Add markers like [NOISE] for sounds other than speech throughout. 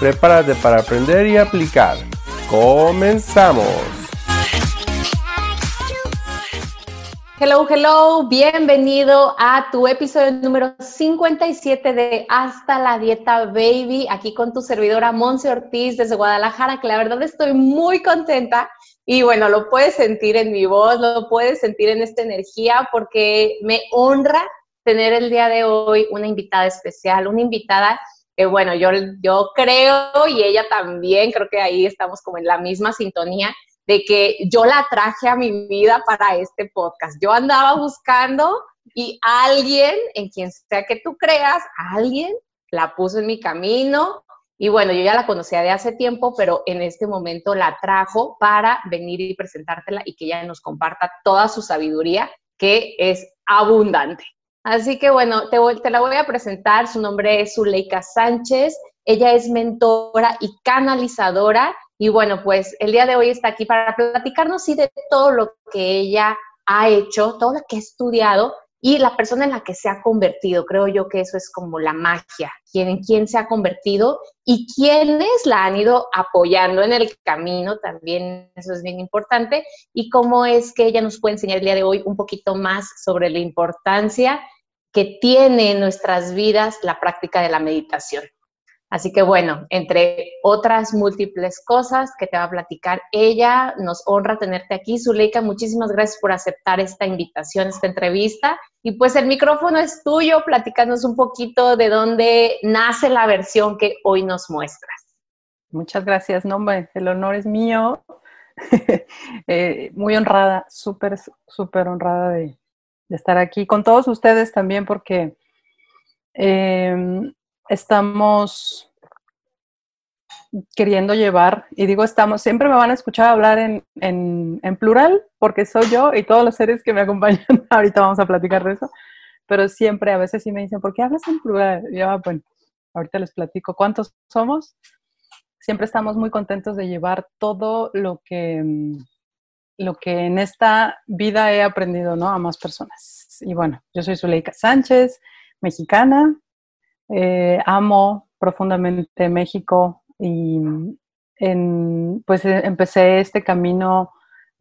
Prepárate para aprender y aplicar. ¡Comenzamos! Hello, hello, bienvenido a tu episodio número 57 de Hasta la Dieta Baby, aquí con tu servidora Monse Ortiz desde Guadalajara, que la verdad estoy muy contenta y bueno, lo puedes sentir en mi voz, lo puedes sentir en esta energía porque me honra tener el día de hoy una invitada especial, una invitada que bueno, yo, yo creo y ella también, creo que ahí estamos como en la misma sintonía, de que yo la traje a mi vida para este podcast. Yo andaba buscando y alguien, en quien sea que tú creas, alguien la puso en mi camino. Y bueno, yo ya la conocía de hace tiempo, pero en este momento la trajo para venir y presentártela y que ella nos comparta toda su sabiduría, que es abundante. Así que bueno, te, te la voy a presentar. Su nombre es Zuleika Sánchez. Ella es mentora y canalizadora. Y bueno, pues el día de hoy está aquí para platicarnos sí, de todo lo que ella ha hecho, todo lo que ha estudiado y la persona en la que se ha convertido. Creo yo que eso es como la magia, quién, quién se ha convertido y quiénes la han ido apoyando en el camino, también eso es bien importante, y cómo es que ella nos puede enseñar el día de hoy un poquito más sobre la importancia que tiene en nuestras vidas la práctica de la meditación. Así que bueno, entre otras múltiples cosas que te va a platicar ella, nos honra tenerte aquí. Zuleika, muchísimas gracias por aceptar esta invitación, esta entrevista. Y pues el micrófono es tuyo, platícanos un poquito de dónde nace la versión que hoy nos muestras. Muchas gracias, no, el honor es mío. [LAUGHS] Eh, muy honrada, súper, súper honrada de, de estar aquí con todos ustedes también porque em, estamos queriendo llevar, y digo estamos, siempre me van a escuchar hablar en, en, plural porque soy yo y todos los seres que me acompañan, [LAUGHS] ahorita vamos a platicar de eso, pero siempre a veces sí me dicen, ¿por qué hablas en plural? Y yo, ah, bueno, ahorita les platico cuántos somos. Siempre estamos muy contentos de llevar todo lo que lo que en esta vida he aprendido, ¿no? A más personas. Y bueno, yo soy Zuleika Sánchez, mexicana, eh, amo profundamente México y en, pues eh, empecé este camino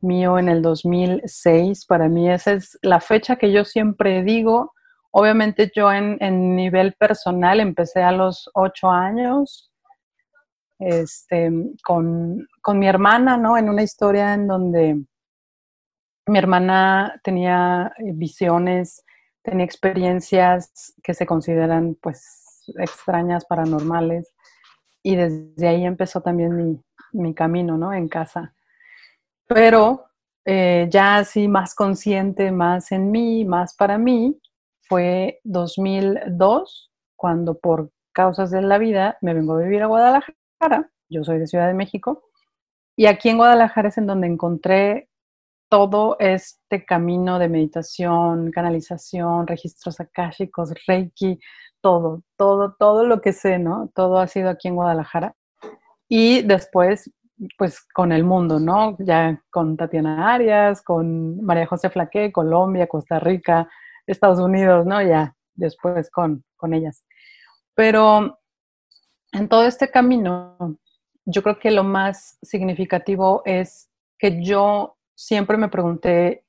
mío en el 2006. Para mí esa es la fecha que yo siempre digo. Obviamente yo en, en nivel personal empecé a los ocho años, este, con, con, mi hermana, ¿no? En una historia en donde mi hermana tenía eh, visiones, tenía experiencias que se consideran pues extrañas, paranormales, y desde ahí empezó también mi, mi camino, ¿no? En casa. Pero eh, ya así más consciente, más en mí, más para mí, fue 2002, cuando por causas de la vida me vengo a vivir a Guadalajara yo soy de Ciudad de México, y aquí en Guadalajara es en donde encontré todo este camino de meditación, canalización, registros akáshicos, reiki, todo, todo, todo lo que sé, ¿no? Todo ha sido aquí en Guadalajara. Y después, pues con el mundo, ¿no? Ya con Tatiana Arias, con María José Flaqué, Colombia, Costa Rica, Estados Unidos, ¿no? Ya después con, con ellas. Pero en todo este camino, yo creo que lo más significativo es que yo siempre me pregunté,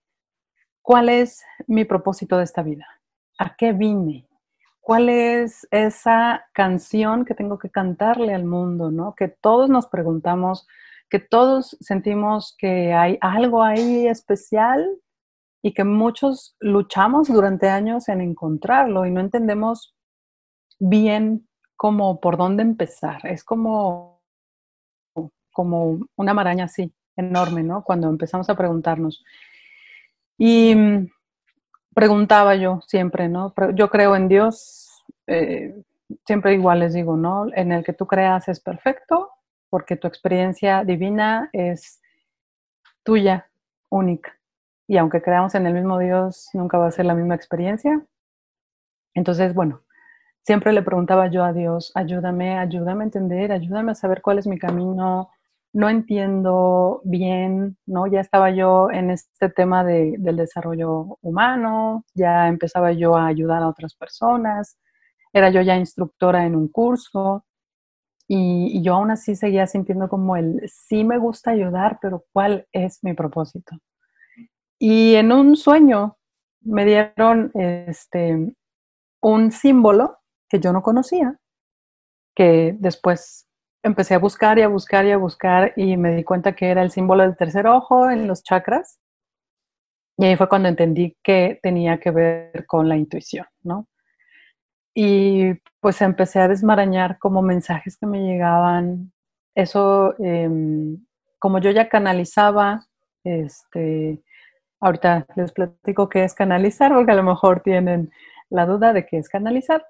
¿cuál es mi propósito de esta vida? ¿A qué vine? ¿Cuál es esa canción que tengo que cantarle al mundo? ¿no? Que todos nos preguntamos, que todos sentimos que hay algo ahí especial y que muchos luchamos durante años en encontrarlo y no entendemos bien como por dónde empezar. Es como, como una maraña así, enorme, ¿no? Cuando empezamos a preguntarnos. Y mm, preguntaba yo siempre, ¿no? Yo creo en Dios, eh, siempre igual les digo, ¿no? En el que tú creas es perfecto, porque tu experiencia divina es tuya, única. Y aunque creamos en el mismo Dios, nunca va a ser la misma experiencia. Entonces, bueno, siempre le preguntaba yo a Dios, ayúdame, ayúdame a entender, ayúdame a saber cuál es mi camino. No entiendo bien, ¿no? Ya estaba yo en este tema de, del desarrollo humano, ya empezaba yo a ayudar a otras personas, era yo ya instructora en un curso y, yo aún así seguía sintiendo como el, sí me gusta ayudar, pero ¿cuál es mi propósito? Y en un sueño me dieron este, un símbolo que yo no conocía, que después empecé a buscar y a buscar y a buscar y me di cuenta que era el símbolo del tercer ojo en los chakras. Y ahí fue cuando entendí que tenía que ver con la intuición, ¿no? Y pues empecé a desmarañar como mensajes que me llegaban. Eso, em, como yo ya canalizaba, este, ahorita les platico qué es canalizar, porque a lo mejor tienen la duda de qué es canalizar.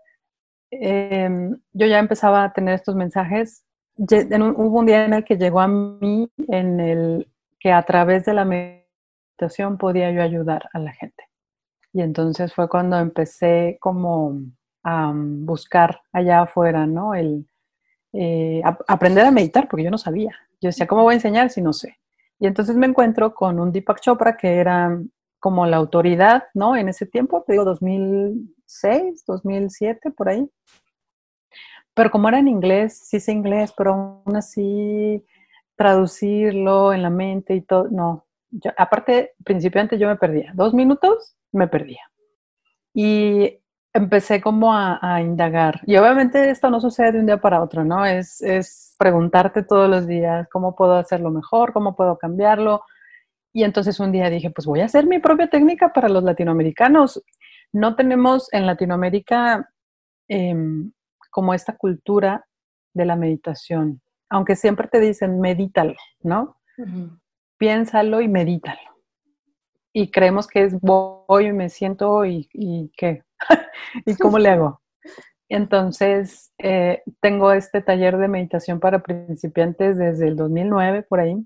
Em, yo ya empezaba a tener estos mensajes. hubo un día en el que llegó a mí en el que a través de la meditación podía yo ayudar a la gente. Y entonces fue cuando empecé como a buscar allá afuera, ¿no? El eh, aprender a meditar, porque yo no sabía. Yo decía, ¿cómo voy a enseñar si no sé? Y entonces me encuentro con un Deepak Chopra que era como la autoridad, ¿no? En ese tiempo, te digo 2006, 2007, por ahí. Pero como era en inglés, sí sé inglés, pero aún así traducirlo en la mente y todo, no. aparte, principiante yo me perdía. Dos minutos, me perdía. Y empecé como a, indagar. Y obviamente esto no sucede de un día para otro, ¿no? Es, es preguntarte todos los días cómo puedo hacerlo mejor, cómo puedo cambiarlo. Y entonces un día dije, pues voy a hacer mi propia técnica para los latinoamericanos. No tenemos en Latinoamérica em, como esta cultura de la meditación, aunque siempre te dicen medítalo, ¿no? Piénsalo y medítalo. Y creemos que es voy y me siento y, y qué, [LAUGHS] ¿Y cómo le hago? Entonces, eh, tengo este taller de meditación para principiantes desde el 2009, por ahí,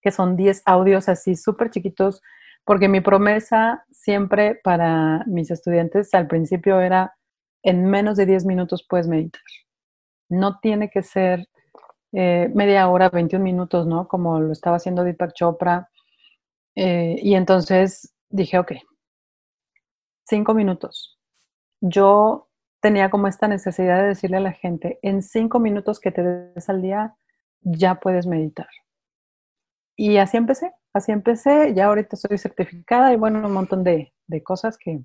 que son 10 audios así súper chiquitos, porque mi promesa siempre para mis estudiantes al principio era, en menos de 10 minutos puedes meditar. No tiene que ser eh, media hora, 21 minutos, ¿no? Como lo estaba haciendo Deepak Chopra. Eh, y entonces dije, ok, cinco minutos. Yo tenía como esta necesidad de decirle a la gente, en cinco minutos que te des al día, ya puedes meditar. Y así empecé, así empecé, ya ahorita estoy certificada y bueno, un montón de, cosas que,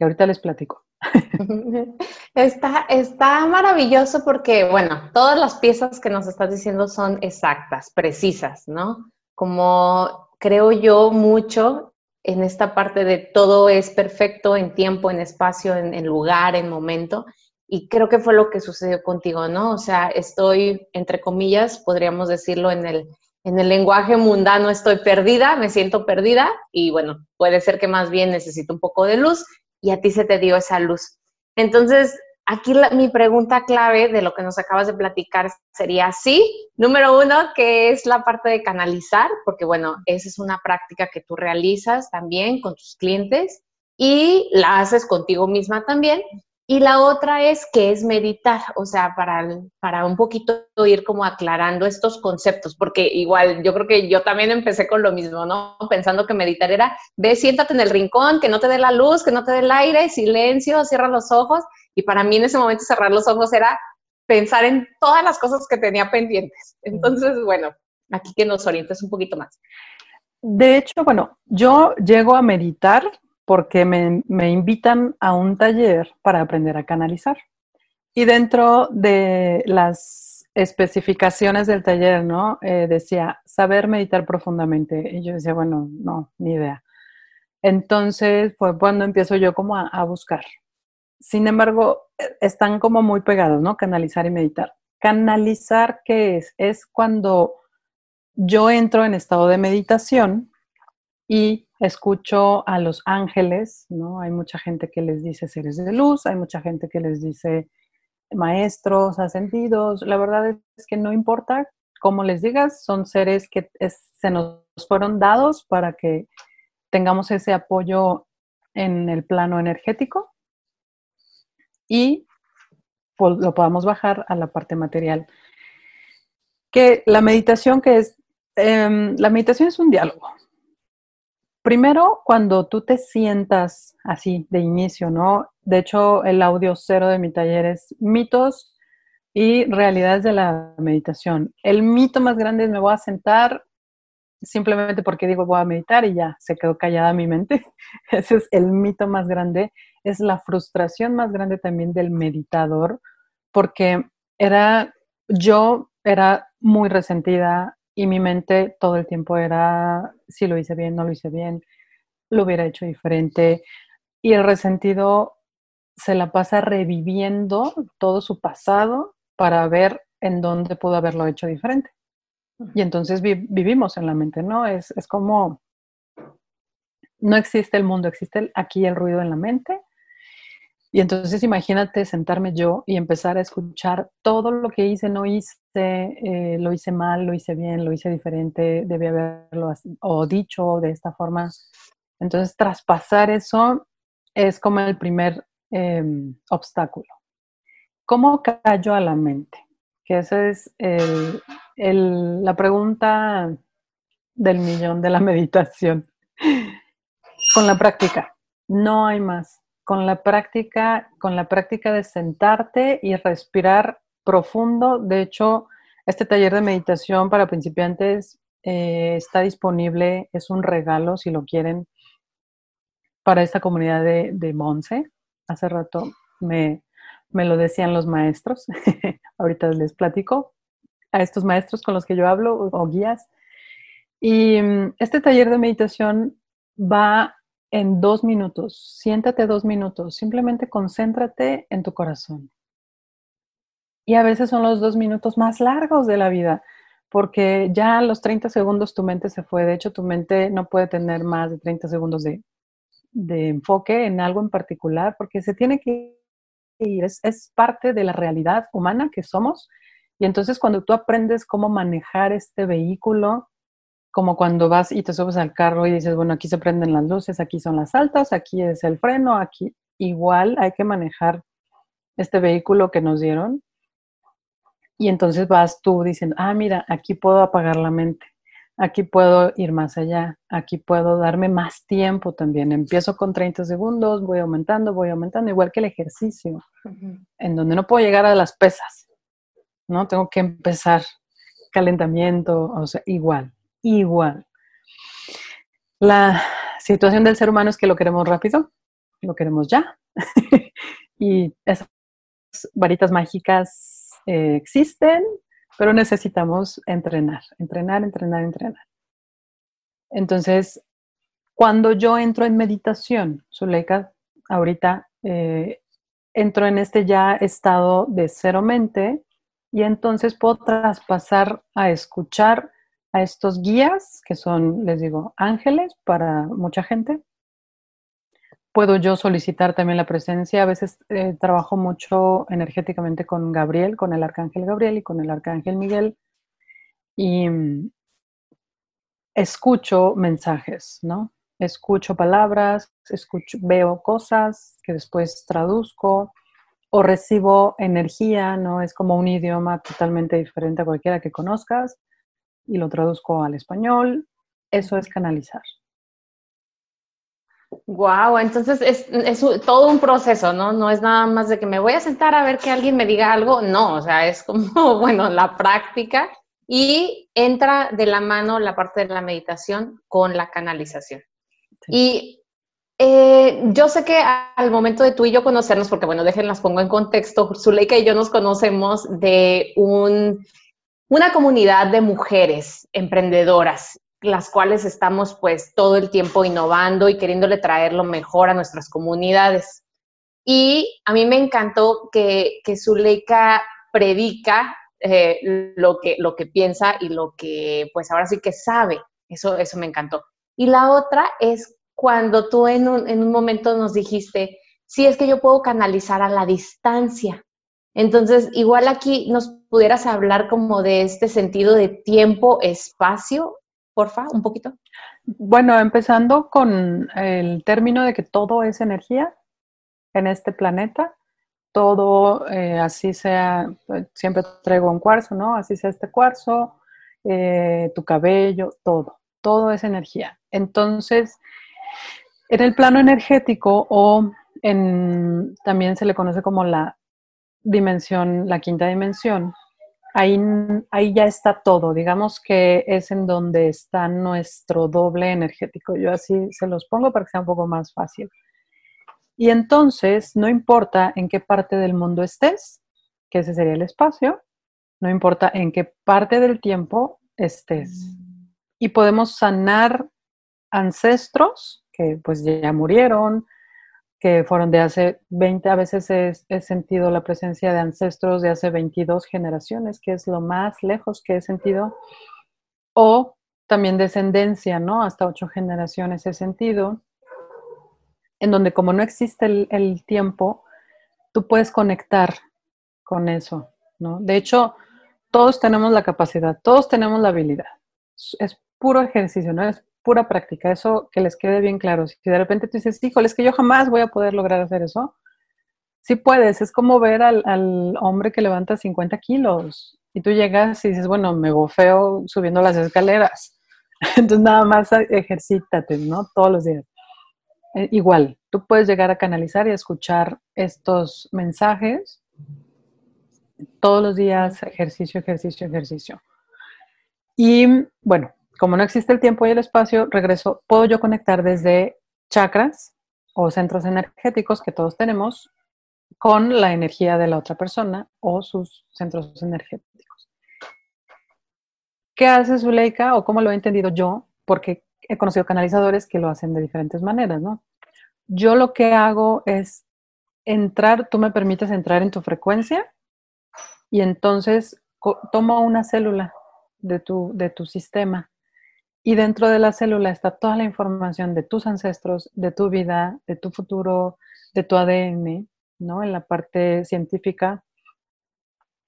ahorita les platico. [LAUGHS] Está, está maravilloso porque, bueno, todas las piezas que nos estás diciendo son exactas, precisas, ¿no? Como creo yo mucho en esta parte de todo es perfecto en tiempo, en espacio, en, lugar, en momento. Y creo que fue lo que sucedió contigo, ¿no? O sea, estoy, entre comillas, podríamos decirlo en el, en el lenguaje mundano, estoy perdida, me siento perdida y bueno, puede ser que más bien necesito un poco de luz y a ti se te dio esa luz. Entonces, Aquí mi pregunta clave de lo que nos acabas de platicar sería sí, número uno, que es la parte de canalizar, porque bueno, esa es una práctica que tú realizas también con tus clientes y la haces contigo misma también. Y la otra es que es meditar, o sea, para, para un poquito ir como aclarando estos conceptos, porque igual yo creo que yo también empecé con lo mismo, ¿no? Pensando que meditar era, ve, siéntate en el rincón, que no te dé la luz, que no te dé el aire, silencio, cierra los ojos y para mí en ese momento cerrar los ojos era pensar en todas las cosas que tenía pendientes. Entonces, bueno, aquí que nos orientes un poquito más. De hecho, bueno, yo llego a meditar porque me, invitan a un taller para aprender a canalizar. Y dentro de las especificaciones del taller, ¿no? Eh, decía, saber meditar profundamente. Y yo decía, bueno, no, ni idea. Entonces fue cuando empiezo yo como a buscar, sin embargo, e, están como muy pegados, ¿no? Canalizar y meditar. Canalizar, ¿qué es? Es cuando yo entro en estado de meditación y escucho a los ángeles, ¿no? Hay mucha gente que les dice seres de luz, hay mucha gente que les dice maestros, ascendidos, la verdad es que no importa cómo les digas, son seres que se nos fueron dados para que tengamos ese apoyo en el plano energético y pues, lo podamos bajar a la parte material. Que la meditación que es, em, la meditación es un diálogo. Primero, cuando tú te sientas así de inicio, ¿no? De hecho, el audio cero de mi taller es mitos y realidades de la meditación. El mito más grande es me voy a sentar simplemente porque digo voy a meditar y ya se quedó callada mi mente. [LAUGHS] Ese es el mito más grande. Es la frustración más grande también del meditador porque era, yo era muy resentida y mi mente todo el tiempo era si lo hice bien, no lo hice bien, lo hubiera hecho diferente. Y el resentido se la pasa reviviendo todo su pasado para ver en dónde pudo haberlo hecho diferente. Y entonces vivimos en la mente, ¿no? Es, es como, no existe el mundo, existe aquí el ruido en la mente. Y entonces imagínate sentarme yo y empezar a escuchar todo lo que hice, no hice, eh, lo hice mal, lo hice bien, lo hice diferente, debí haberlo o dicho de esta forma. Entonces traspasar eso es como el primer em, obstáculo. ¿Cómo cayó a la mente? Que esa es la pregunta del millón de la [LAUGHS] meditación. Con la práctica, no hay más. Con la práctica, con la práctica de sentarte y respirar profundo. De hecho, este taller de meditación para principiantes eh, está disponible, es un regalo si lo quieren para esta comunidad de, de Monse. Hace rato me, me lo decían los maestros, [LAUGHS] ahorita les platico a estos maestros con los que yo hablo o guías. Y mm, este taller de meditación va en dos minutos. Siéntate dos minutos, simplemente concéntrate en tu corazón. Y a veces son los dos minutos más largos de la vida, porque ya a los 30 segundos tu mente se fue. De hecho, tu mente no puede tener más de 30 segundos de, de enfoque en algo en particular, porque se tiene que es, parte de la realidad humana que somos. Y entonces cuando tú aprendes cómo manejar este vehículo, como cuando vas y te subes al carro y dices, bueno, aquí se prenden las luces, aquí son las altas, aquí es el freno, aquí igual hay que manejar este vehículo que nos dieron. Y entonces vas tú diciendo, ah, mira, aquí puedo apagar la mente aquí puedo ir más allá, aquí puedo darme más tiempo también. Empiezo con 30 segundos, voy aumentando, voy aumentando, igual que el ejercicio, en donde no puedo llegar a las pesas, ¿no? Tengo que empezar calentamiento, o sea, igual, igual. La situación del ser humano es que lo queremos rápido, lo queremos ya, [LAUGHS] y esas varitas mágicas eh, existen, pero necesitamos entrenar, entrenar, entrenar, entrenar. Entonces, cuando yo entro en meditación, Zuleika, ahorita eh, entro en este ya estado de cero mente y entonces puedo traspasar a escuchar a estos guías, que son, les digo, ángeles para mucha gente, puedo yo solicitar también la presencia. A veces eh, trabajo mucho energéticamente con Gabriel, con el arcángel Gabriel y con el arcángel Miguel. Y mm, escucho mensajes, ¿no? Escucho palabras, escucho, veo cosas que después traduzco o recibo energía, ¿no? Es como un idioma totalmente diferente a cualquiera que conozcas y lo traduzco al español. Eso es canalizar. Wow, entonces es, es, todo un proceso, ¿no? No es nada más de que me voy a sentar a ver que alguien me diga algo, no, o sea, es como, [LAUGHS] bueno, la práctica y entra de la mano la parte de la meditación con la canalización. Y eh, yo sé que al momento de tú y yo conocernos, porque bueno, déjenlas pongo en contexto, Zuleika y yo nos conocemos de un, una comunidad de mujeres emprendedoras las cuales estamos pues todo el tiempo innovando y queriéndole traer lo mejor a nuestras comunidades. Y a mí me encantó que, que Zuleika predica eh, lo, que, lo que piensa y lo que pues ahora sí que sabe. Eso, eso me encantó. Y la otra es cuando tú en un, en un momento nos dijiste, sí, es que yo puedo canalizar a la distancia. Entonces, igual aquí nos pudieras hablar como de este sentido de tiempo, espacio, porfa, un poquito. Bueno, empezando con el término de que todo es energía en este planeta, todo, eh, así sea, pues, siempre traigo un cuarzo, ¿no? Así sea este cuarzo, eh, tu cabello, todo, todo es energía. Entonces, en el plano energético o en, también se le conoce como la dimensión, la quinta dimensión, ahí, ahí ya está todo, digamos que es en donde está nuestro doble energético. Yo así se los pongo para que sea un poco más fácil. Y entonces, no importa en qué parte del mundo estés, que ese sería el espacio, no importa en qué parte del tiempo estés. Y podemos sanar ancestros que pues ya murieron, que fueron de hace 20, a veces he, sentido la presencia de ancestros de hace 22 generaciones, que es lo más lejos que he sentido, o también descendencia, ¿no? Hasta ocho generaciones he sentido, en donde como no existe el, el tiempo, tú puedes conectar con eso, ¿no? De hecho, todos tenemos la capacidad, todos tenemos la habilidad. Es puro ejercicio, ¿no? Es pura práctica, eso que les quede bien claro. Si de repente tú dices, híjole, es que yo jamás voy a poder lograr hacer eso, sí puedes, es como ver al, hombre que levanta 50 kilos y tú llegas y dices, bueno, me gofeo subiendo las escaleras. [LAUGHS] Entonces nada más ejercítate, ¿no? Todos los días. Eh, igual, tú puedes llegar a canalizar y a escuchar estos mensajes todos los días, ejercicio, ejercicio, ejercicio. Y bueno, como no existe el tiempo y el espacio, regreso, puedo yo conectar desde chakras o centros energéticos que todos tenemos con la energía de la otra persona o sus centros energéticos. ¿Qué hace Zuleika o cómo lo he entendido yo? Porque he conocido canalizadores que lo hacen de diferentes maneras, ¿no? Yo lo que hago es entrar, tú me permites entrar en tu frecuencia y entonces tomo una célula de tu, de tu sistema y dentro de la célula está toda la información de tus ancestros, de tu vida, de tu futuro, de tu ADN, ¿no? En la parte científica.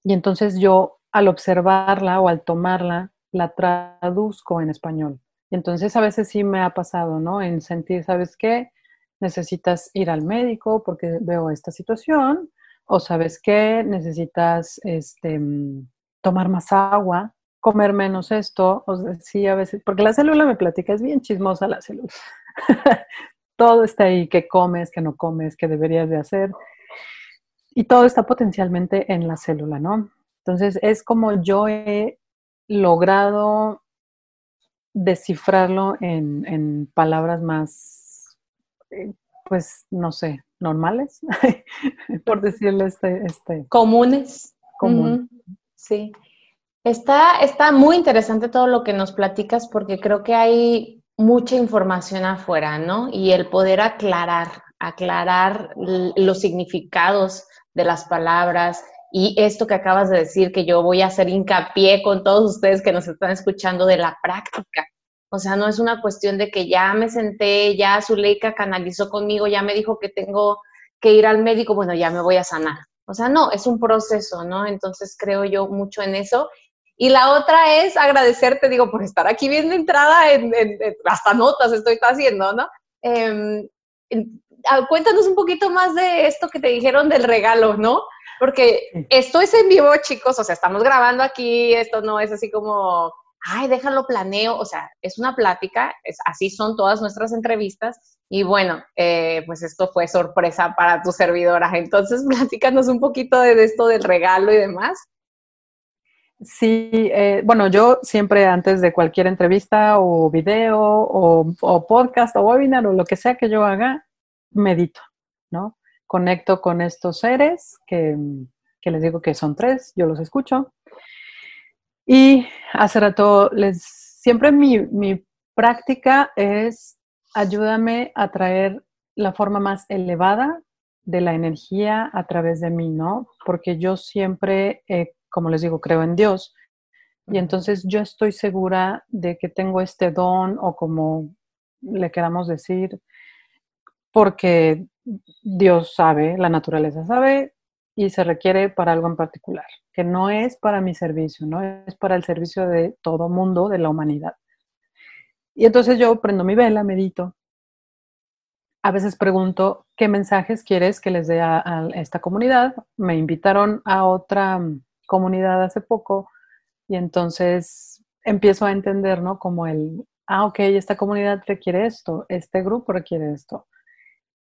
Y entonces yo, al observarla o al tomarla, la traduzco en español. Entonces a veces sí me ha pasado, ¿no? En sentir, ¿sabes qué? Necesitas ir al médico porque veo esta situación. O sabes qué? Necesitas este, mm, tomar más agua comer menos esto, o sea, sí, a veces, porque la célula me platica, es bien chismosa la célula. [LAUGHS] todo está ahí, qué comes, qué no comes, qué deberías de hacer. Y todo está potencialmente en la célula, ¿no? Entonces, es como yo he logrado descifrarlo en, palabras más, eh, pues, no sé, normales, [LAUGHS] por decirle este, este. Comunes. Común. Sí. Está, está muy interesante todo lo que nos platicas porque creo que hay mucha información afuera, ¿no? Y el poder aclarar, aclarar los significados de las palabras y esto que acabas de decir, que yo voy a hacer hincapié con todos ustedes que nos están escuchando de la práctica. O sea, no es una cuestión de que ya me senté, ya Zuleika canalizó conmigo, ya me dijo que tengo que ir al médico, bueno, ya me voy a sanar. O sea, no, es un proceso, ¿no? Entonces creo yo mucho en eso y la otra es agradecerte, digo, por estar aquí viendo entrada en, hasta notas estoy haciendo, ¿no? Em, cuéntanos un poquito más de esto que te dijeron del regalo, ¿no? Porque esto es en vivo, chicos, o sea, estamos grabando aquí, esto no es así como, ay, déjalo planeo, o sea, es una plática, es, así son todas nuestras entrevistas, y bueno, eh, pues esto fue sorpresa para tu servidora. Entonces, [LAUGHS] platícanos un poquito de esto del regalo y demás. Sí, eh, bueno, yo siempre antes de cualquier entrevista o video o, podcast o webinar o lo que sea que yo haga, medito, ¿no? Conecto con estos seres que, les digo que son tres, yo los escucho. Y hace rato les, siempre mi, mi práctica es ayúdame a traer la forma más elevada de la energía a través de mí, ¿no? Porque yo siempre he como les digo, creo en Dios. Y entonces yo estoy segura de que tengo este don o como le queramos decir, porque Dios sabe, la naturaleza sabe, y se requiere para algo en particular, que no es para mi servicio, no es para el servicio de todo mundo, de la humanidad. Y entonces yo prendo mi vela, medito. A veces pregunto qué mensajes quieres que les dé a, esta comunidad. Me invitaron a otra comunidad hace poco y entonces empiezo a entender, ¿no? Como el, ah, ok, esta comunidad requiere esto, este grupo requiere esto.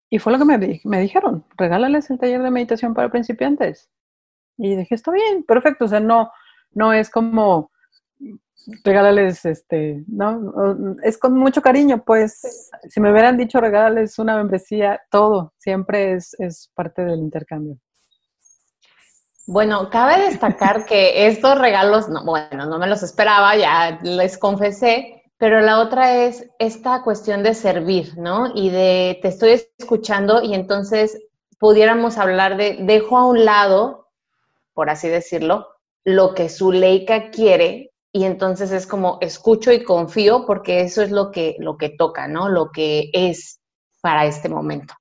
Y fue lo que me, me dijeron, regálales el taller de meditación para principiantes. Y dije, está bien, perfecto, o sea, no, no es como regálales, este, ¿no? Es con mucho cariño, pues, si me hubieran dicho regálales una membresía, todo, siempre es, es parte del intercambio. Bueno, cabe destacar que estos regalos, no, bueno, no me los esperaba, ya les confesé, pero la otra es esta cuestión de servir, ¿no? Y de te estoy escuchando y entonces pudiéramos hablar de dejo a un lado, por así decirlo, lo que su leica quiere y entonces es como escucho y confío porque eso es lo que lo que toca, ¿no? Lo que es para este momento.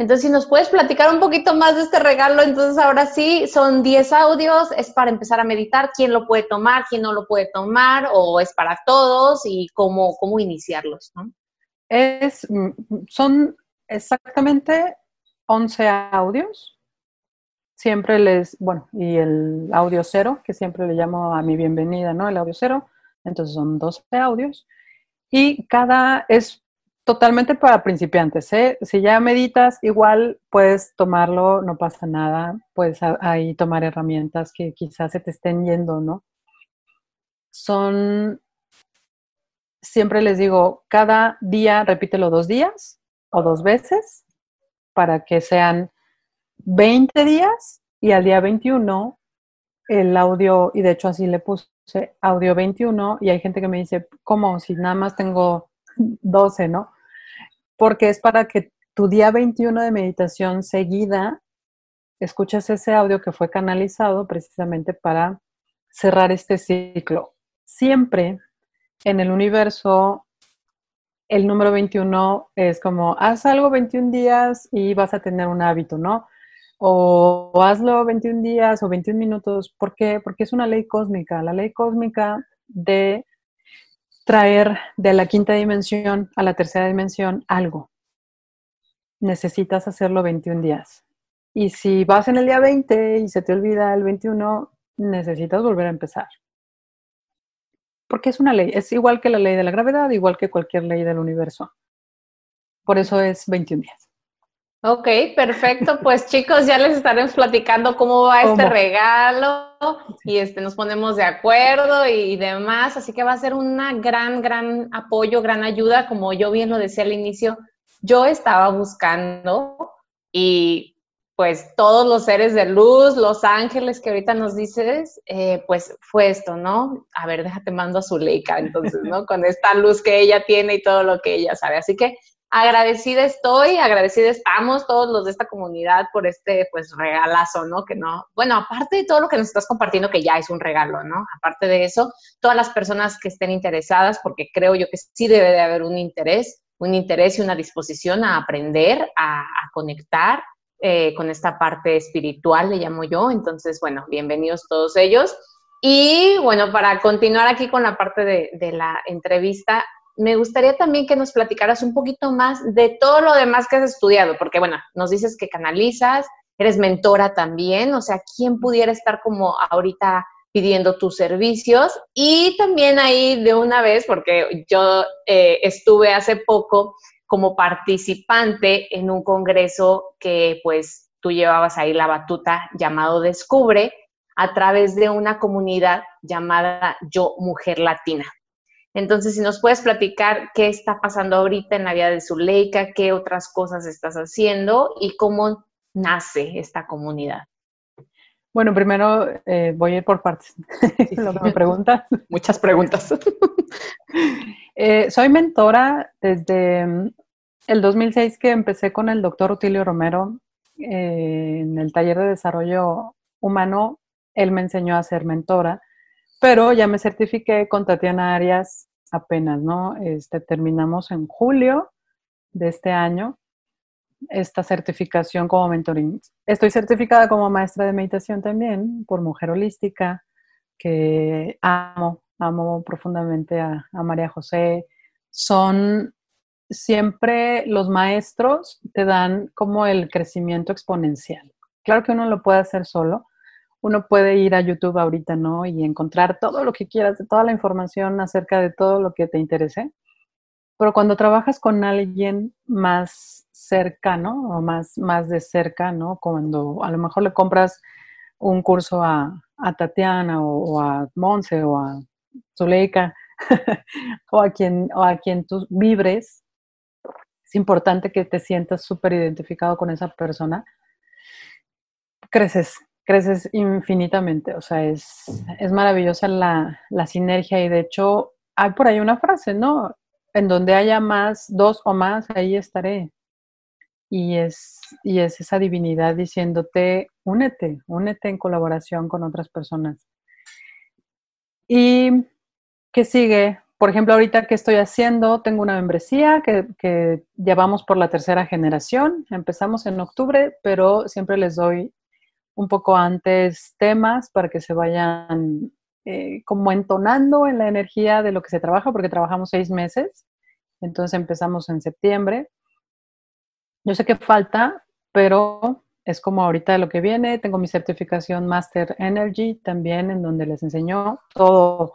Entonces, si nos puedes platicar un poquito más de este regalo, entonces ahora sí, son 10 audios, es para empezar a meditar, quién lo puede tomar, quién no lo puede tomar, o es para todos y cómo, cómo iniciarlos, ¿no? Es, mm, son exactamente 11 audios. Siempre les, bueno, y el audio cero, que siempre le llamo a mi bienvenida, ¿no? El audio cero. Entonces son 12 audios. Y cada es totalmente para principiantes. ¿eh? Si ya meditas, igual puedes tomarlo, no pasa nada. Puedes ahí tomar herramientas que quizás se te estén yendo, ¿no? Son, siempre les digo, cada día repítelo dos días o dos veces para que sean 20 días y al día 21 el audio, y de hecho así le puse audio 21 y hay gente que me dice, ¿cómo? Si nada más tengo 12, ¿no? porque es para que tu día 21 de meditación seguida escuches ese audio que fue canalizado precisamente para cerrar este ciclo. Siempre en el universo, el número 21 es como, haz algo 21 días y vas a tener un hábito, ¿no? O, hazlo 21 días o 21 minutos. ¿Por qué? Porque es una ley cósmica, la ley cósmica de traer de la quinta dimensión a la tercera dimensión algo. Necesitas hacerlo 21 días. Y si vas en el día 20 y se te olvida el 21, necesitas volver a empezar. Porque es una ley, es igual que la ley de la gravedad, igual que cualquier ley del universo. Por eso es 21 días. Ok, perfecto. Pues chicos, ya les estaremos platicando cómo va este regalo y este, nos ponemos de acuerdo y demás. Así que va a ser una gran, gran apoyo, gran ayuda. Como yo bien lo decía al inicio, yo estaba buscando y pues todos los seres de luz, los ángeles que ahorita nos dices, eh, pues fue esto, ¿no? A ver, déjate mando a Zuleika, entonces, ¿no? [LAUGHS] Con esta luz que ella tiene y todo lo que ella sabe. Así que agradecida estoy, agradecida estamos todos los de esta comunidad por este pues regalazo, ¿no? Que no, bueno, aparte de todo lo que nos estás compartiendo, que ya es un regalo, ¿no? Aparte de eso, todas las personas que estén interesadas, porque creo yo que sí debe de haber un interés, un interés y una disposición a aprender, a, conectar eh, con esta parte espiritual, le llamo yo. Entonces, bueno, bienvenidos todos ellos. Y bueno, para continuar aquí con la parte de, de la entrevista, me gustaría también que nos platicaras un poquito más de todo lo demás que has estudiado, porque bueno, nos dices que canalizas, eres mentora también, o sea, ¿quién pudiera estar como ahorita pidiendo tus servicios? Y también ahí de una vez, porque yo eh, estuve hace poco como participante en un congreso que pues tú llevabas ahí la batuta llamado Descubre a través de una comunidad llamada Yo Mujer Latina. Entonces, si nos puedes platicar qué está pasando ahorita en la vida de Zuleika, qué otras cosas estás haciendo y cómo nace esta comunidad. Bueno, primero eh, voy a ir por partes. [LAUGHS] Lo que me preguntas. Muchas preguntas. [LAUGHS] [LAUGHS] Eh, soy mentora desde mm, el 2006 que empecé con el doctor Utilio Romero eh, en el taller de desarrollo humano. Él me enseñó a ser mentora pero ya me certifiqué con Tatiana Arias apenas, ¿no? Este, terminamos en julio de este año esta certificación como mentoring. Estoy certificada como maestra de meditación también por Mujer Holística, que amo, amo profundamente a, a María José. Son siempre los maestros te dan como el crecimiento exponencial. Claro que uno lo puede hacer solo. Uno puede ir a YouTube ahorita, ¿no? Y encontrar todo lo que quieras, toda la información acerca de todo lo que te interese. Pero cuando trabajas con alguien más cercano o más, más de cerca, ¿no? Cuando a lo mejor le compras un curso a, Tatiana o, a Monse o a Zuleika [LAUGHS] o, a quien, o a quien tú vibres, es importante que te sientas súper identificado con esa persona. Creces, creces infinitamente, o sea, es, es maravillosa la, la sinergia y de hecho hay por ahí una frase, ¿no? En donde haya más, dos o más, ahí estaré. Y es, y es esa divinidad diciéndote, únete, únete en colaboración con otras personas. ¿Y qué sigue? por ejemplo, ahorita que estoy haciendo, tengo una membresía que, que, llevamos por la tercera generación. Empezamos en octubre, pero siempre les doy un poco antes temas para que se vayan eh, como entonando en la energía de lo que se trabaja, porque trabajamos seis meses. Entonces empezamos en septiembre. Yo sé que falta, pero es como ahorita lo que viene. Tengo mi certificación Master Energy también, en donde les enseño todo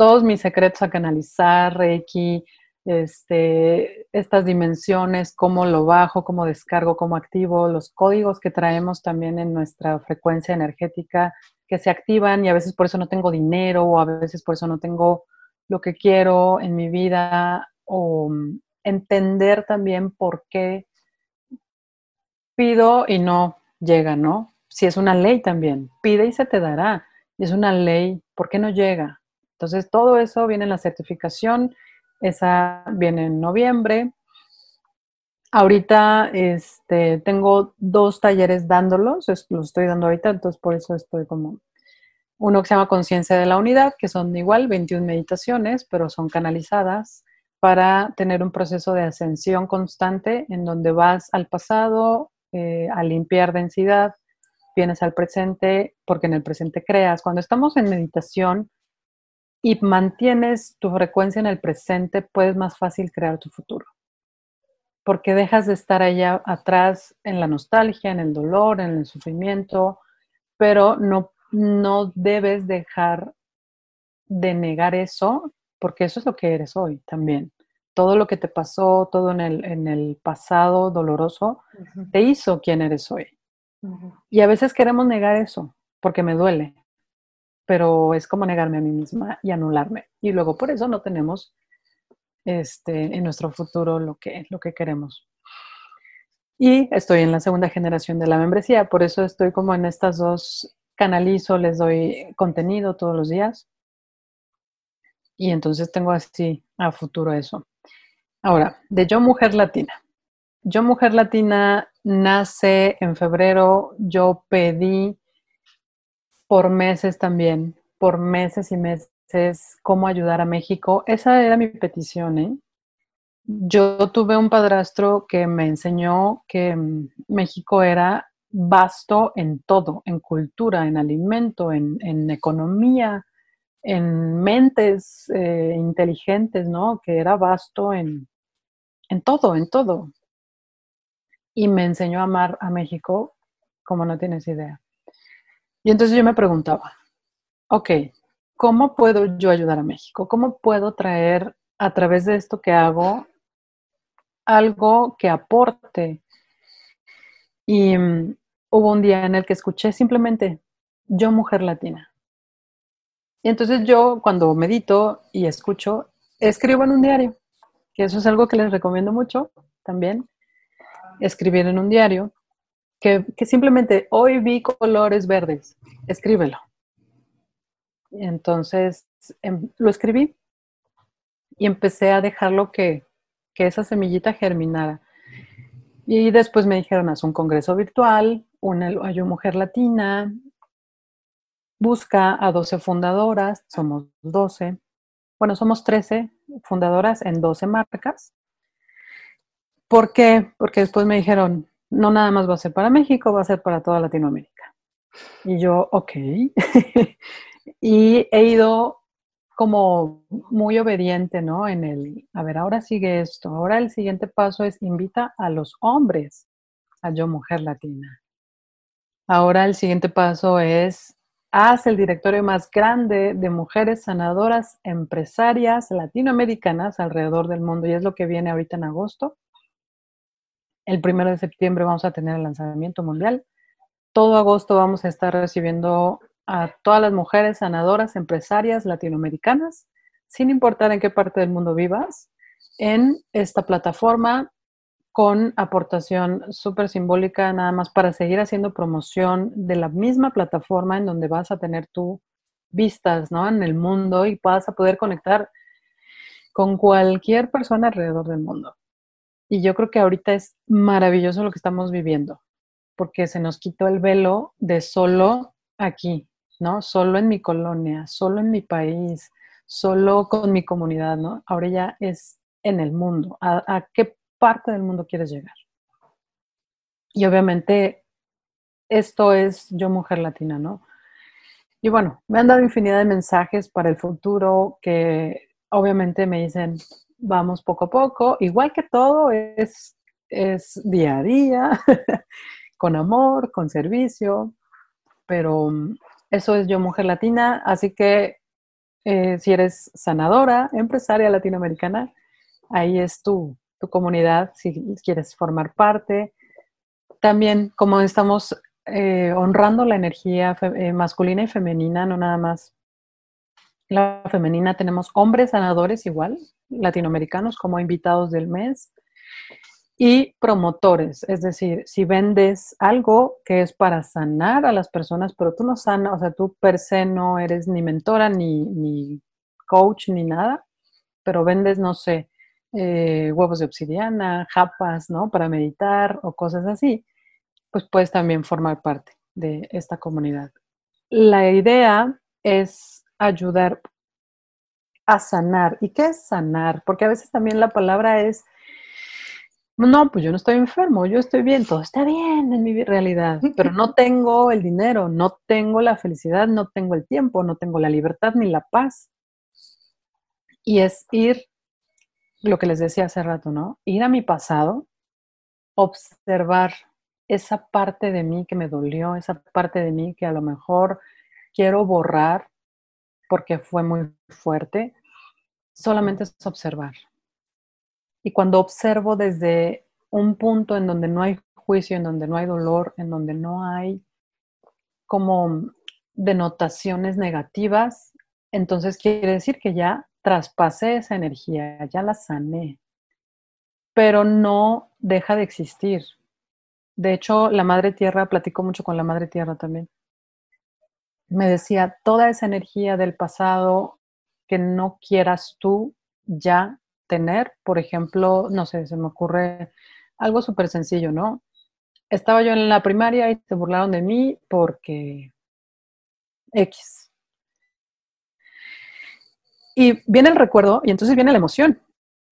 todos mis secretos a canalizar, Reiki, este, estas dimensiones, cómo lo bajo, cómo descargo, cómo activo, los códigos que traemos también en nuestra frecuencia energética que se activan y a veces por eso no tengo dinero o a veces por eso no tengo lo que quiero en mi vida o mm, entender también por qué pido y no llega, ¿no? Si es una ley también, pide y se te dará. Es una ley, ¿por qué no llega? Entonces, todo eso viene en la certificación, esa viene en noviembre. Ahorita este, tengo dos talleres dándolos, los estoy dando ahorita, entonces por eso estoy como uno que se llama Conciencia de la Unidad, que son igual 21 meditaciones, pero son canalizadas para tener un proceso de ascensión constante en donde vas al pasado eh, a limpiar densidad, vienes al presente, porque en el presente creas. Cuando estamos en meditación, y mantienes tu frecuencia en el presente, puedes más fácil crear tu futuro. Porque dejas de estar allá atrás en la nostalgia, en el dolor, en el sufrimiento, pero no, no debes dejar de negar eso, porque eso es lo que eres hoy también. Todo lo que te pasó, todo en el, en el pasado doloroso, te hizo quien eres hoy. Y a veces queremos negar eso, porque me duele, pero es como negarme a mí misma y anularme. Y luego por eso no tenemos este, en nuestro futuro lo que, lo que queremos. Y estoy en la segunda generación de la membresía, por eso estoy como en estas dos, canalizo, les doy contenido todos los días. Y entonces tengo así a futuro eso. Ahora, de Yo Mujer Latina. Yo Mujer Latina nace en febrero, yo pedí por meses también, por meses y meses, cómo ayudar a México. Esa era mi petición. ¿eh? Yo tuve un padrastro que me enseñó que mm, México era vasto en todo, en cultura, en alimento, en, economía, en mentes eh, inteligentes, ¿no? Que era vasto en, en todo, en todo. Y me enseñó a amar a México como no tienes idea. Y entonces yo me preguntaba, ok, ¿cómo puedo yo ayudar a México? ¿Cómo puedo traer a través de esto que hago algo que aporte? Y mm, hubo un día en el que escuché simplemente, yo mujer latina. Y entonces yo cuando medito y escucho, escribo en un diario, que eso es algo que les recomiendo mucho también, escribir en un diario que, simplemente hoy vi colores verdes, escríbelo. Entonces em, lo escribí y empecé a dejarlo que, que esa semillita germinara. Y después me dijeron, haz un congreso virtual, una, hay una mujer latina, busca a 12 fundadoras, somos 12, bueno, somos 13 fundadoras en 12 marcas ¿Por qué? Porque después me dijeron, no nada más va a ser para México, va a ser para toda Latinoamérica. Y yo, ok. [LAUGHS] y he ido como muy obediente, ¿no? En el, a ver, ahora sigue esto. Ahora el siguiente paso es invita a los hombres a Yo Mujer Latina. Ahora el siguiente paso es haz el directorio más grande de mujeres sanadoras empresarias latinoamericanas alrededor del mundo y es lo que viene ahorita en agosto. El primero de septiembre vamos a tener el lanzamiento mundial. Todo agosto vamos a estar recibiendo a todas las mujeres sanadoras, empresarias latinoamericanas, sin importar en qué parte del mundo vivas, en esta plataforma con aportación súper simbólica, nada más para seguir haciendo promoción de la misma plataforma en donde vas a tener tú vistas ¿no? en el mundo y vas a poder conectar con cualquier persona alrededor del mundo. Y yo creo que ahorita es maravilloso lo que estamos viviendo, porque se nos quitó el velo de solo aquí, ¿no? Solo en mi colonia, solo en mi país, solo con mi comunidad, ¿no? Ahora ya es en el mundo. ¿A, qué parte del mundo quieres llegar? Y obviamente esto es yo mujer latina, ¿no? Y bueno, me han dado infinidad de mensajes para el futuro que obviamente me dicen, vamos poco a poco, igual que todo es, es día a día, [LAUGHS] con amor, con servicio, pero eso es Yo Mujer Latina, así que eh, si eres sanadora, empresaria latinoamericana, ahí es tu, tu comunidad, si quieres formar parte. También, como estamos eh, honrando la energía eh, masculina y femenina, no nada más la femenina, tenemos hombres sanadores igual, latinoamericanos como invitados del mes y promotores, es decir, si vendes algo que es para sanar a las personas, pero tú no sanas, o sea, tú per se no eres ni mentora, ni, ni coach, ni nada, pero vendes, no sé, eh, huevos de obsidiana, japas, ¿no? Para meditar o cosas así, pues puedes también formar parte de esta comunidad. La idea es ayudar a sanar. ¿Y qué es sanar? Porque a veces también la palabra es no, pues yo no estoy enfermo, yo estoy bien, todo está bien en mi realidad, pero no [LAUGHS] tengo el dinero, no tengo la felicidad, no tengo el tiempo, no tengo la libertad ni la paz. Y es ir, lo que les decía hace rato, ¿no? Ir a mi pasado, observar esa parte de mí que me dolió, esa parte de mí que a lo mejor quiero borrar porque fue muy fuerte, solamente es observar. Y cuando observo desde un punto en donde no hay juicio, en donde no hay dolor, en donde no hay como denotaciones negativas, entonces quiere decir que ya traspasé esa energía, ya la sané, pero no deja de existir. De hecho, la Madre Tierra, platico mucho con la Madre Tierra también, me decía, toda esa energía del pasado que no quieras tú, ya tener, por ejemplo, no sé, se me ocurre algo súper sencillo, ¿no? Estaba yo en la primaria y se burlaron de mí porque X. Y viene el recuerdo y entonces viene la emoción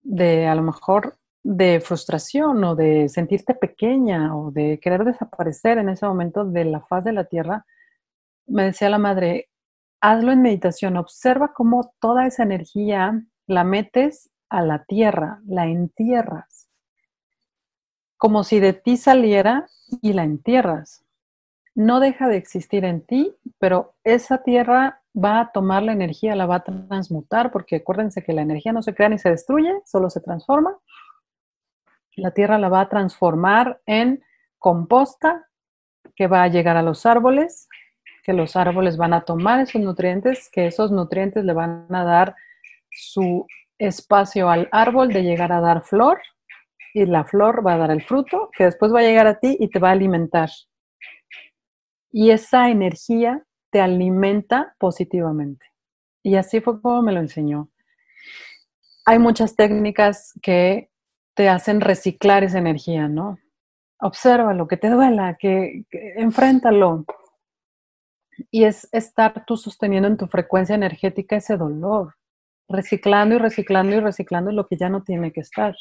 de a lo mejor de frustración o de sentirte pequeña o de querer desaparecer en ese momento de la faz de la tierra. Me decía la madre, hazlo en meditación, observa cómo toda esa energía la metes a la tierra, la entierras, como si de ti saliera y la entierras. No deja de existir en ti, pero esa tierra va a tomar la energía, la va a transmutar, porque acuérdense que la energía no se crea ni se destruye, solo se transforma. La tierra la va a transformar en composta que va a llegar a los árboles, que los árboles van a tomar esos nutrientes, que esos nutrientes le van a dar su espacio al árbol de llegar a dar flor y la flor va a dar el fruto que después va a llegar a ti y te va a alimentar. Y esa energía te alimenta positivamente. Y así fue como me lo enseñó. Hay muchas técnicas que te hacen reciclar esa energía, ¿no? Obsérvalo, que te duela, que, que enfréntalo. Y es estar tú sosteniendo en tu frecuencia energética ese dolor reciclando y reciclando y reciclando lo que ya no tiene que estar.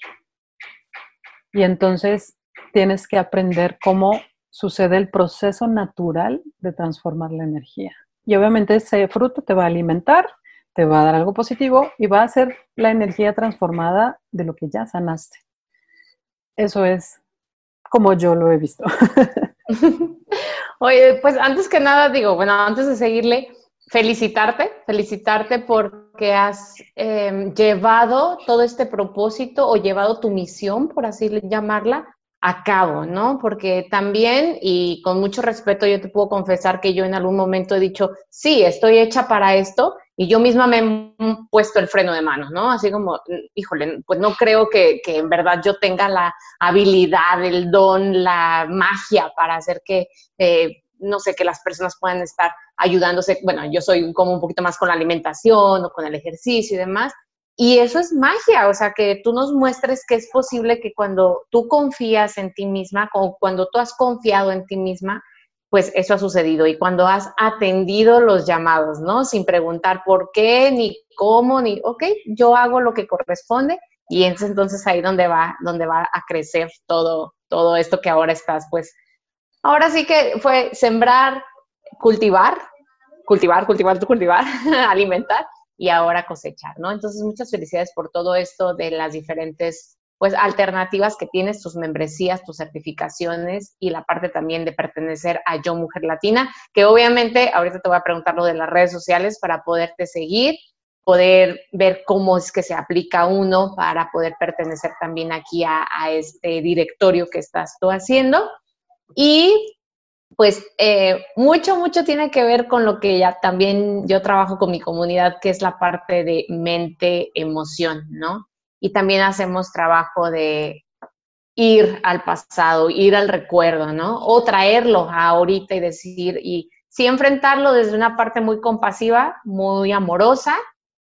Y entonces tienes que aprender cómo sucede el proceso natural de transformar la energía. Y obviamente ese fruto te va a alimentar, te va a dar algo positivo y va a ser la energía transformada de lo que ya sanaste. Eso es como yo lo he visto. [LAUGHS] [LAUGHS] Oye, pues antes que nada digo, bueno, antes de seguirle, felicitarte, felicitarte porque has em, llevado todo este propósito o llevado tu misión, por así llamarla, a cabo, ¿no? Porque también, y con mucho respeto, yo te puedo confesar que yo en algún momento he dicho, sí, estoy hecha para esto, y yo misma me he puesto el freno de mano, ¿no? Así como, híjole, pues no creo que, que en verdad yo tenga la habilidad, el don, la magia para hacer que, eh, no sé, que las personas puedan estar ayudándose. Bueno, yo soy como un poquito más con la alimentación o con el ejercicio y demás, y eso es magia, o sea, que tú nos muestres que es posible que cuando tú confías en ti misma, o cuando tú has confiado en ti misma, pues eso ha sucedido. Y cuando has atendido los llamados, ¿no? Sin preguntar por qué, ni cómo, ni, ok, yo hago lo que corresponde y es entonces ahí donde va, donde va a crecer todo, todo esto que ahora estás, pues, ahora sí que fue sembrar, cultivar, cultivar, cultivar, cultivar, [LAUGHS] alimentar y ahora cosechar, ¿no? Entonces, muchas felicidades por todo esto de las diferentes, pues, alternativas que tienes, tus membresías, tus certificaciones y la parte también de pertenecer a Yo Mujer Latina, que obviamente ahorita te voy a preguntar lo de las redes sociales para poderte seguir, poder ver cómo es que se aplica uno para poder pertenecer también aquí a, este directorio que estás tú haciendo. Y pues eh, mucho, mucho tiene que ver con lo que ya también yo trabajo con mi comunidad, que es la parte de mente, emoción, ¿no? Y también hacemos trabajo de ir al pasado, ir al recuerdo, ¿no? O traerlo a ahorita y decir, y sí enfrentarlo desde una parte muy compasiva, muy amorosa.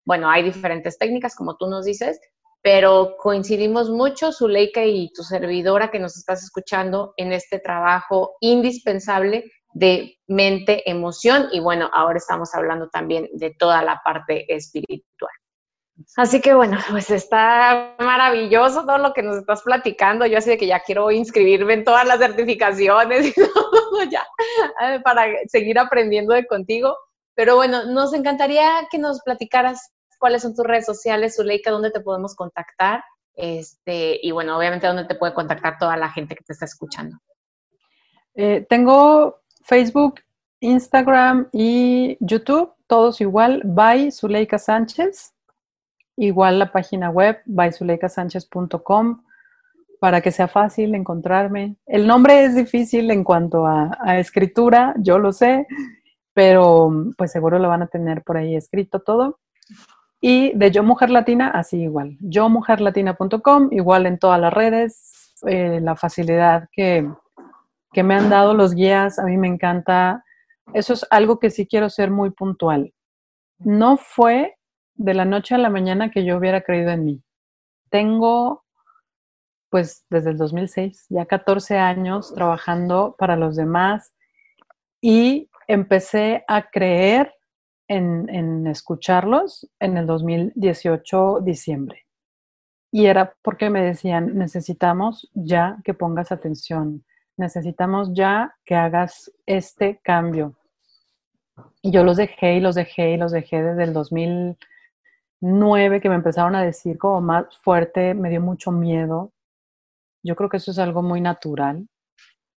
Bueno, hay diferentes técnicas, como tú nos dices, pero coincidimos mucho, Zuleika y tu servidora que nos estás escuchando en este trabajo indispensable de mente, emoción y bueno, ahora estamos hablando también de toda la parte espiritual. Así que bueno, pues está maravilloso todo lo que nos estás platicando. Yo así de que ya quiero inscribirme en todas las certificaciones y [LAUGHS] todo, ya, eh, para seguir aprendiendo de contigo. Pero bueno, nos encantaría que nos platicaras cuáles son tus redes sociales, Zuleika, dónde te podemos contactar. Este, y bueno, obviamente dónde te puede contactar toda la gente que te está escuchando. Eh, tengo Facebook, Instagram y YouTube, todos igual, by Zuleika Sánchez. Igual la página web, byzuleikasánchez.com, para que sea fácil encontrarme. El nombre es difícil en cuanto a, escritura, yo lo sé, pero pues seguro lo van a tener por ahí escrito todo. Y de Yo Mujer Latina, así igual. YoMujerLatina.com, igual en todas las redes. Eh, la facilidad que, que me han dado los guías, a mí me encanta. Eso es algo que sí quiero ser muy puntual. No fue de la noche a la mañana que yo hubiera creído en mí. Tengo, pues desde el 2006, ya 14 años trabajando para los demás y empecé a creer en, escucharlos en el 2018, diciembre. Y era porque me decían, necesitamos ya que pongas atención, necesitamos ya que hagas este cambio. Y yo los dejé y los dejé y los dejé desde el 2009 que me empezaron a decir como más fuerte, me dio mucho miedo. Yo creo que eso es algo muy natural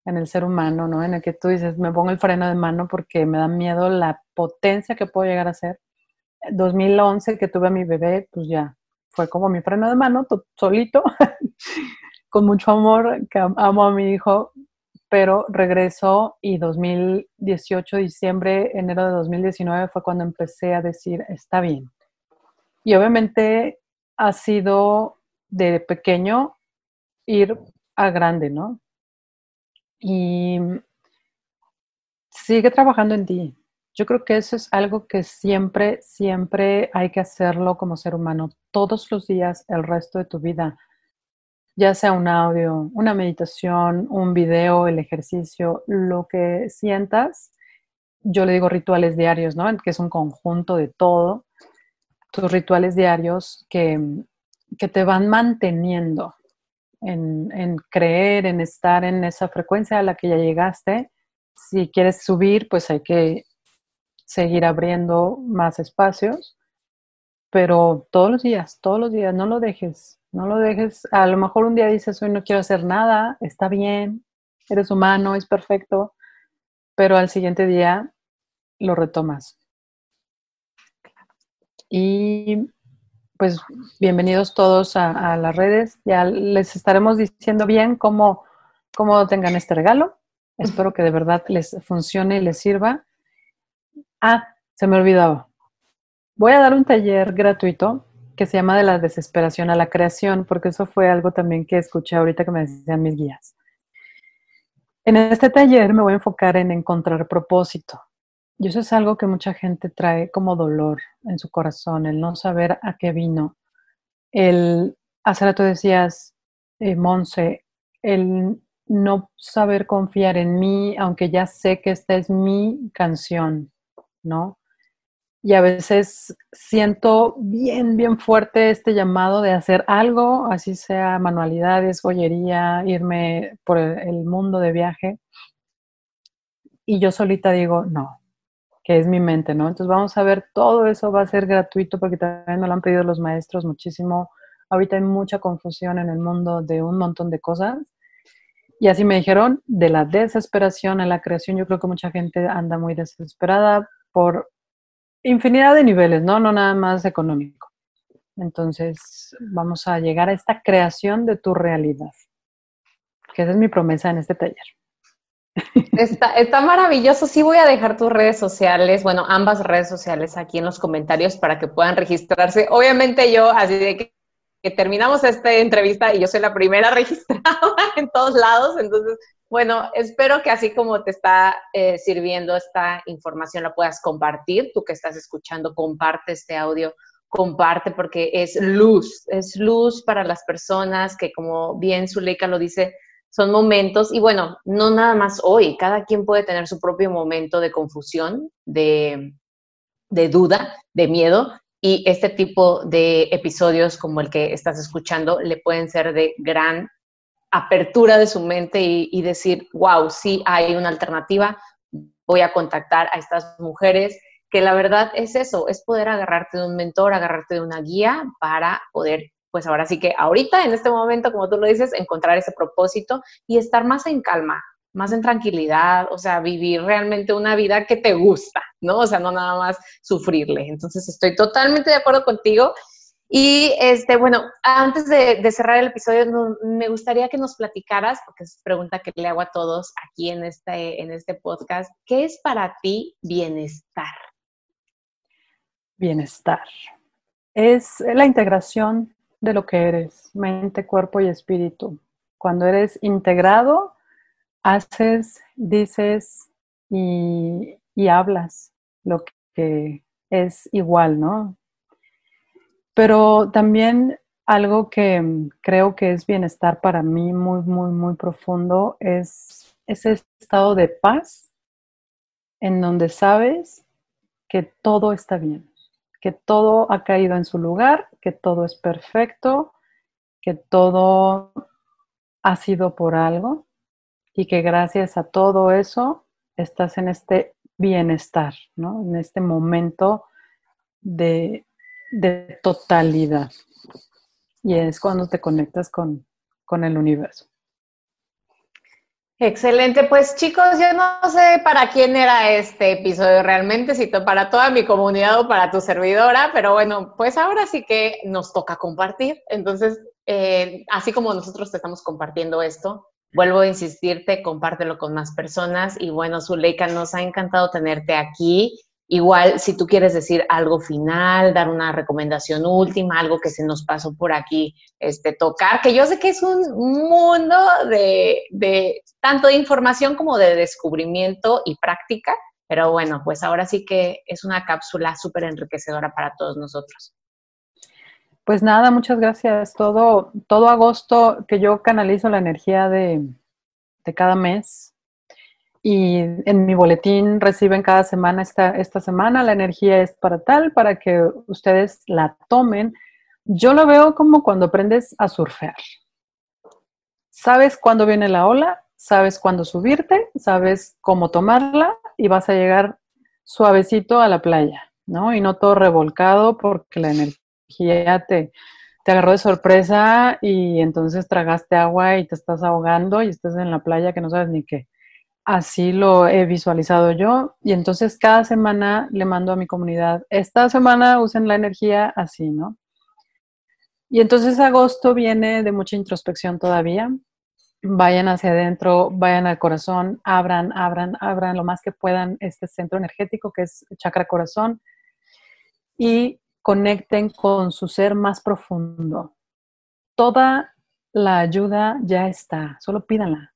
en el ser humano, ¿no? En el que tú dices, me pongo el freno de mano porque me da miedo la potencia que puedo llegar a ser. 2011 que tuve a mi bebé, pues ya fue como mi freno de mano, solito, [LAUGHS] con mucho amor, que amo a mi hijo, pero regresó y 2018, diciembre, enero de 2019 fue cuando empecé a decir, está bien. Y obviamente ha sido de pequeño ir a grande, ¿no? y sigue trabajando en ti. Yo creo que eso es algo que siempre, siempre hay que hacerlo como ser humano, todos los días, el resto de tu vida, ya sea un audio, una meditación, un video, el ejercicio, lo que sientas. Yo le digo rituales diarios, ¿no? Que es un conjunto de todo. Tus rituales diarios que, que te van manteniendo en, en, creer, en estar en esa frecuencia a la que ya llegaste. Si quieres subir, pues hay que seguir abriendo más espacios, pero todos los días, todos los días, no lo dejes, no lo dejes. A lo mejor un día dices, hoy no quiero hacer nada, está bien, eres humano, es perfecto, pero al siguiente día lo retomas. Y pues bienvenidos todos a, las redes. Ya les estaremos diciendo bien cómo, cómo tengan este regalo. Espero que de verdad les funcione y les sirva. Ah, se me olvidaba. Voy a dar un taller gratuito que se llama de la desesperación a la creación, porque eso fue algo también que escuché ahorita que me decían mis guías. En este taller me voy a enfocar en encontrar propósito. Y eso es algo que mucha gente trae como dolor en su corazón, el no saber a qué vino. El, hace rato decías, eh, Monse, el no saber confiar en mí, aunque ya sé que esta es mi canción, ¿no? Y a veces siento bien, bien fuerte este llamado de hacer algo, así sea manualidades, joyería, irme por el mundo de viaje. Y yo solita digo, no, que es mi mente, ¿no? Entonces vamos a ver, todo eso va a ser gratuito porque también me lo han pedido los maestros muchísimo. Ahorita hay mucha confusión en el mundo de un montón de cosas. Y así me dijeron, de la desesperación a la creación, yo creo que mucha gente anda muy desesperada por infinidad de niveles, ¿no? No nada más económico. Entonces, vamos a llegar a esta creación de tu realidad, que esa es mi promesa en este taller. Está, está, maravilloso. Sí voy a dejar tus redes sociales, bueno, ambas redes sociales aquí en los comentarios para que puedan registrarse. Obviamente yo, así de que, terminamos esta entrevista y yo soy la primera [LAUGHS] registrada en todos lados, entonces, bueno, espero que así como te está eh, sirviendo esta información la puedas compartir. Tú que estás escuchando, comparte este audio comparte porque es luz, es luz para las personas que como bien Zuleika lo dice, son momentos, y bueno, no nada más hoy, cada quien puede tener su propio momento de confusión, de, duda, de miedo, y este tipo de episodios como el que estás escuchando le pueden ser de gran apertura de su mente y, y, decir, wow, sí hay una alternativa, voy a contactar a estas mujeres, que la verdad es eso, es poder agarrarte de un mentor, agarrarte de una guía para poder pues ahora sí que ahorita, en este momento, como tú lo dices, encontrar ese propósito y estar más en calma, más en tranquilidad, o sea, vivir realmente una vida que te gusta, ¿no? O sea, no nada más sufrirle. Entonces, estoy totalmente de acuerdo contigo. Y este, bueno, antes de, cerrar el episodio, me gustaría que nos platicaras, porque es pregunta que le hago a todos aquí en este, en este podcast, ¿qué es para ti bienestar? Bienestar. Es la integración de lo que eres, mente, cuerpo y espíritu. Cuando eres integrado, haces, dices y, hablas lo que es igual, ¿no? Pero también algo que creo que es bienestar para mí muy, muy, muy profundo es ese estado de paz en donde sabes que todo está bien que todo ha caído en su lugar, que todo es perfecto, que todo ha sido por algo y que gracias a todo eso estás en este bienestar, ¿no? En este momento de, de totalidad. Y es cuando te conectas con, con el universo. Excelente, pues chicos, yo no sé para quién era este episodio realmente, si para toda mi comunidad o para tu servidora, pero bueno, pues ahora sí que nos toca compartir. Entonces, eh, así como nosotros te estamos compartiendo esto, vuelvo a insistirte, compártelo con más personas y bueno, Zuleika, nos ha encantado tenerte aquí Igual, si tú quieres decir algo final, dar una recomendación última, algo que se nos pasó por aquí, este, tocar, que yo sé que es un mundo de, de tanto de información como de descubrimiento y práctica, pero bueno, pues ahora sí que es una cápsula súper enriquecedora para todos nosotros. Pues nada, muchas gracias. Todo, todo agosto que yo canalizo la energía de, de cada mes, y en mi boletín reciben cada semana, esta, esta semana la energía es para tal, para que ustedes la tomen. Yo lo veo como cuando aprendes a surfear. sabes cuándo viene la ola, sabes cuándo subirte, sabes cómo tomarla y vas a llegar suavecito a la playa, ¿no? Y no todo revolcado porque la energía te, te agarró de sorpresa y entonces tragaste agua y te estás ahogando y estás en la playa que no sabes ni qué. Así lo he visualizado yo y entonces cada semana le mando a mi comunidad, esta semana usen la energía así, ¿no? Y entonces agosto viene de mucha introspección todavía. Vayan hacia adentro, vayan al corazón, abran, abran, abran lo más que puedan este centro energético que es chakra corazón y conecten con su ser más profundo. Toda la ayuda ya está, solo pídanla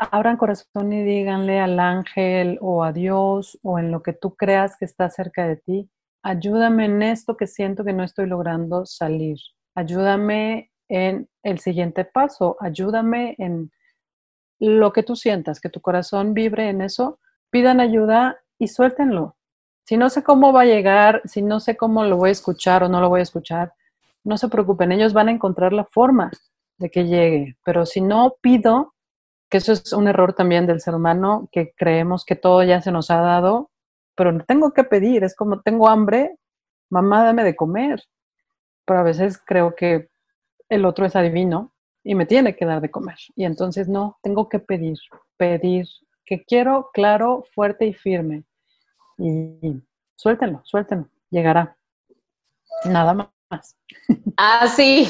abran corazón y díganle al ángel o a Dios o en lo que tú creas que está cerca de ti, ayúdame en esto que siento que no estoy logrando salir. Ayúdame en el siguiente paso, ayúdame en lo que tú sientas, que tu corazón vibre en eso, pidan ayuda y suéltenlo. Si no sé cómo va a llegar, si no sé cómo lo voy a escuchar o no lo voy a escuchar, no se preocupen, ellos van a encontrar la forma de que llegue. Pero si no pido, que eso es un error también del ser humano, que creemos que todo ya se nos ha dado, pero no tengo que pedir, es como tengo hambre, mamá dame de comer, pero a veces creo que el otro es adivino y me tiene que dar de comer. Y entonces no, tengo que pedir, pedir, que quiero claro, fuerte y firme. Y suéltenlo, suéltenlo, llegará. Nada más. Así,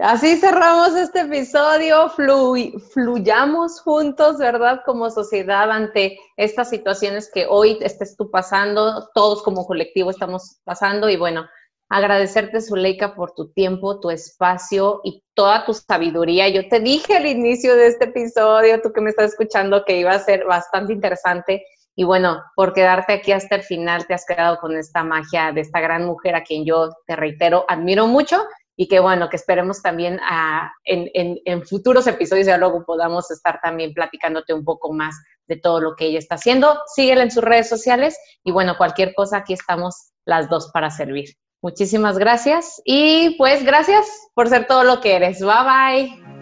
Así cerramos este episodio, fluyamos juntos, ¿verdad? Como sociedad ante estas situaciones que hoy estés tú pasando, todos como colectivo estamos pasando y bueno, agradecerte, Zuleika, por tu tiempo, tu espacio y toda tu sabiduría. Yo te dije al inicio de este episodio, tú que me estás escuchando, que iba a ser bastante interesante. Y bueno, por quedarte aquí hasta el final, te has quedado con esta magia de esta gran mujer a quien yo, te reitero, admiro mucho y que bueno, que esperemos también a, en, en, futuros episodios ya luego podamos estar también platicándote un poco más de todo lo que ella está haciendo. Síguela en sus redes sociales y bueno, cualquier cosa, aquí estamos las dos para servir. Muchísimas gracias y pues gracias por ser todo lo que eres. Bye bye.